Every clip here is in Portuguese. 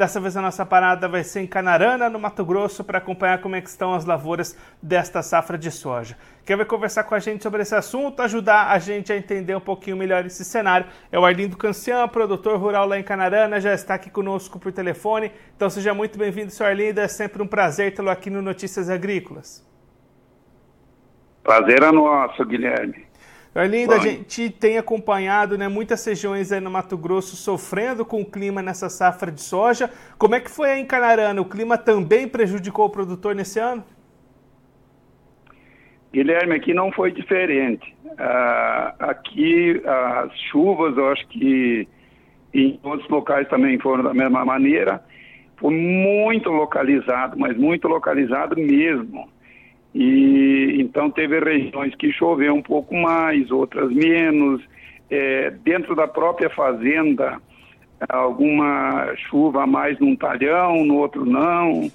Dessa vez a nossa parada vai ser em Canarana, no Mato Grosso, para acompanhar como é estão as lavouras desta safra de soja. Quem vai conversar com a gente sobre esse assunto, ajudar a gente a entender um pouquinho melhor esse cenário, é o Arlindo Cancian, produtor rural lá em Canarana, já está aqui conosco por telefone. Então seja muito bem-vindo, senhor Arlindo, é sempre um prazer tê-lo aqui no Notícias Agrícolas. Prazer é nosso, Guilherme. Arlindo, a gente tem acompanhado né, muitas regiões aí no Mato Grosso sofrendo com o clima nessa safra de soja. Como é que foi aí em Canarana? O clima também prejudicou o produtor nesse ano? Guilherme, aqui não foi diferente. Uh, aqui as chuvas, eu acho que em outros locais também foram da mesma maneira. Foi muito localizado, mas muito localizado mesmo. E então teve regiões que choveu um pouco mais, outras menos. É, dentro da própria fazenda, alguma chuva a mais num talhão, no outro não.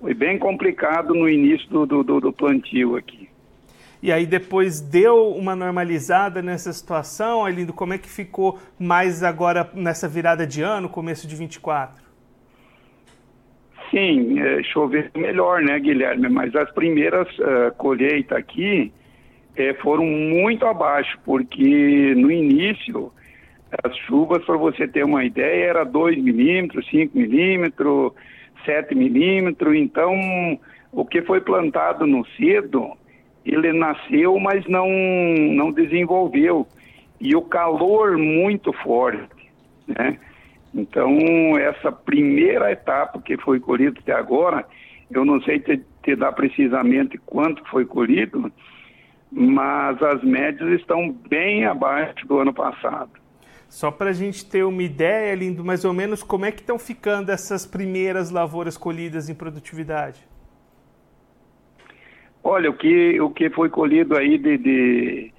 Foi bem complicado no início do, do, do plantio aqui. E aí depois deu uma normalizada nessa situação, Alindo, como é que ficou mais agora nessa virada de ano, começo de 24? Sim, é, chover melhor, né, Guilherme? Mas as primeiras uh, colheitas aqui é, foram muito abaixo, porque no início as chuvas, para você ter uma ideia, era 2 milímetros, 5 milímetros, 7 milímetros. Então, o que foi plantado no cedo, ele nasceu, mas não, não desenvolveu. E o calor muito forte, né? Então, essa primeira etapa que foi colhida até agora, eu não sei te, te dar precisamente quanto foi colhido, mas as médias estão bem abaixo do ano passado. Só para a gente ter uma ideia, Lindo, mais ou menos como é que estão ficando essas primeiras lavouras colhidas em produtividade? Olha, o que, o que foi colhido aí de, de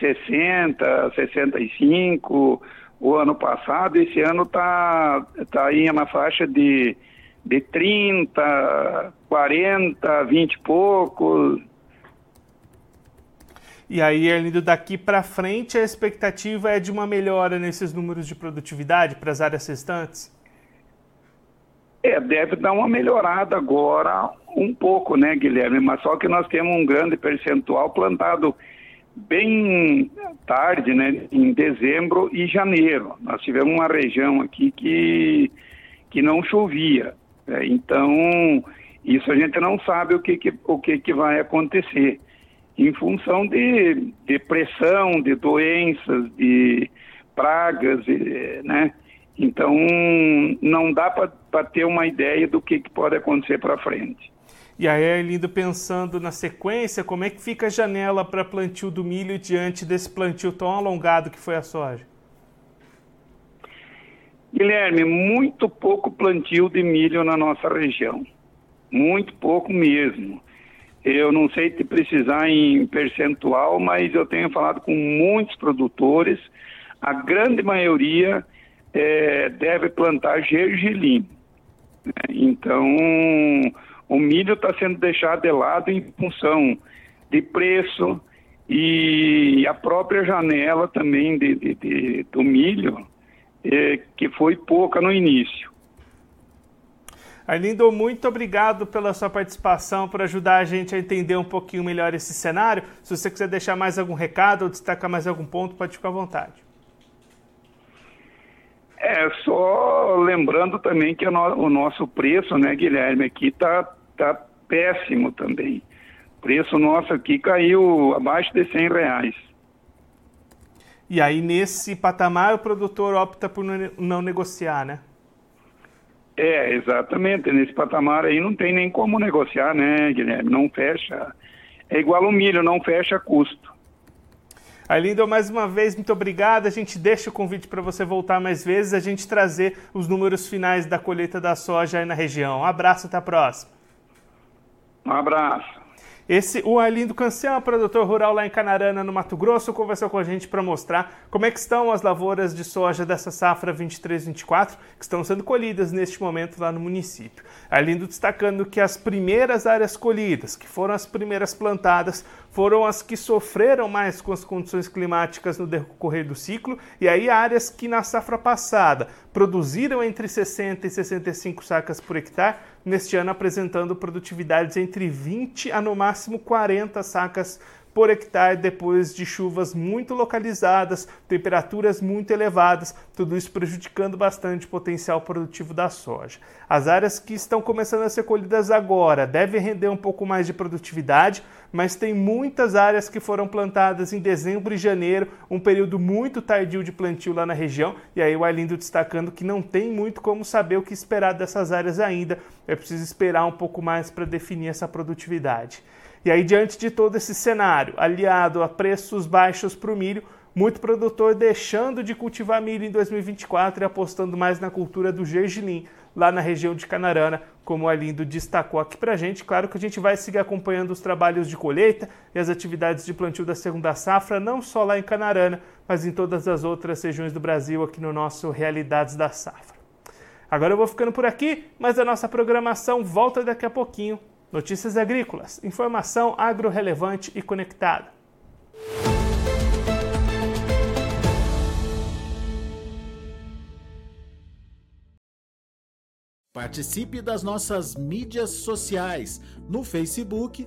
60, 65, o ano passado, esse ano está tá aí na faixa de, de 30, 40, 20 e poucos. E aí, Arlindo, daqui para frente a expectativa é de uma melhora nesses números de produtividade para as áreas restantes? É, deve dar uma melhorada agora um pouco, né, Guilherme? Mas só que nós temos um grande percentual plantado bem tarde, né, em dezembro e janeiro. Nós tivemos uma região aqui que, que não chovia. Né? Então, isso a gente não sabe o que, que, o que, que vai acontecer. Em função de, de pressão, de doenças, de pragas, né? Então, não dá para ter uma ideia do que, que pode acontecer para frente. E aí, Arlindo, pensando na sequência, como é que fica a janela para plantio do milho diante desse plantio tão alongado que foi a soja? Guilherme, muito pouco plantio de milho na nossa região. Muito pouco mesmo. Eu não sei te precisar em percentual, mas eu tenho falado com muitos produtores. A grande maioria é, deve plantar gergelim. Então, o milho está sendo deixado de lado em função de preço e a própria janela também de, de, de do milho, é, que foi pouca no início. Arlindo, muito obrigado pela sua participação, por ajudar a gente a entender um pouquinho melhor esse cenário. Se você quiser deixar mais algum recado ou destacar mais algum ponto, pode ficar à vontade. É, só lembrando também que o nosso preço, né, Guilherme, aqui está tá péssimo também. O preço nosso aqui caiu abaixo de 100 reais. E aí, nesse patamar, o produtor opta por não negociar, né? É, exatamente. Nesse patamar aí não tem nem como negociar, né, Guilherme? Não fecha. É igual o milho, não fecha custo. Arlindo, mais uma vez, muito obrigado. A gente deixa o convite para você voltar mais vezes, a gente trazer os números finais da colheita da soja aí na região. Um abraço, até a próxima. Um abraço. Esse, o Arlindo Cancian, produtor rural lá em Canarana, no Mato Grosso, conversou com a gente para mostrar como é que estão as lavouras de soja dessa safra 23-24, que estão sendo colhidas neste momento lá no município. Arlindo destacando que as primeiras áreas colhidas, que foram as primeiras plantadas, foram as que sofreram mais com as condições climáticas no decorrer do ciclo, e aí áreas que na safra passada produziram entre 60 e 65 sacas por hectare, neste ano apresentando produtividades entre 20 a no máximo 40 sacas por hectare depois de chuvas muito localizadas, temperaturas muito elevadas, tudo isso prejudicando bastante o potencial produtivo da soja. As áreas que estão começando a ser colhidas agora devem render um pouco mais de produtividade, mas tem muitas áreas que foram plantadas em dezembro e janeiro, um período muito tardio de plantio lá na região, e aí o Arlindo destacando que não tem muito como saber o que esperar dessas áreas ainda, é preciso esperar um pouco mais para definir essa produtividade. E aí, diante de todo esse cenário, aliado a preços baixos para o milho, muito produtor deixando de cultivar milho em 2024 e apostando mais na cultura do gergelim, lá na região de Canarana, como o Arlindo destacou aqui para a gente. Claro que a gente vai seguir acompanhando os trabalhos de colheita e as atividades de plantio da segunda safra, não só lá em Canarana, mas em todas as outras regiões do Brasil, aqui no nosso Realidades da Safra. Agora eu vou ficando por aqui, mas a nossa programação volta daqui a pouquinho Notícias agrícolas, informação agro-relevante e conectada. Participe das nossas mídias sociais no Facebook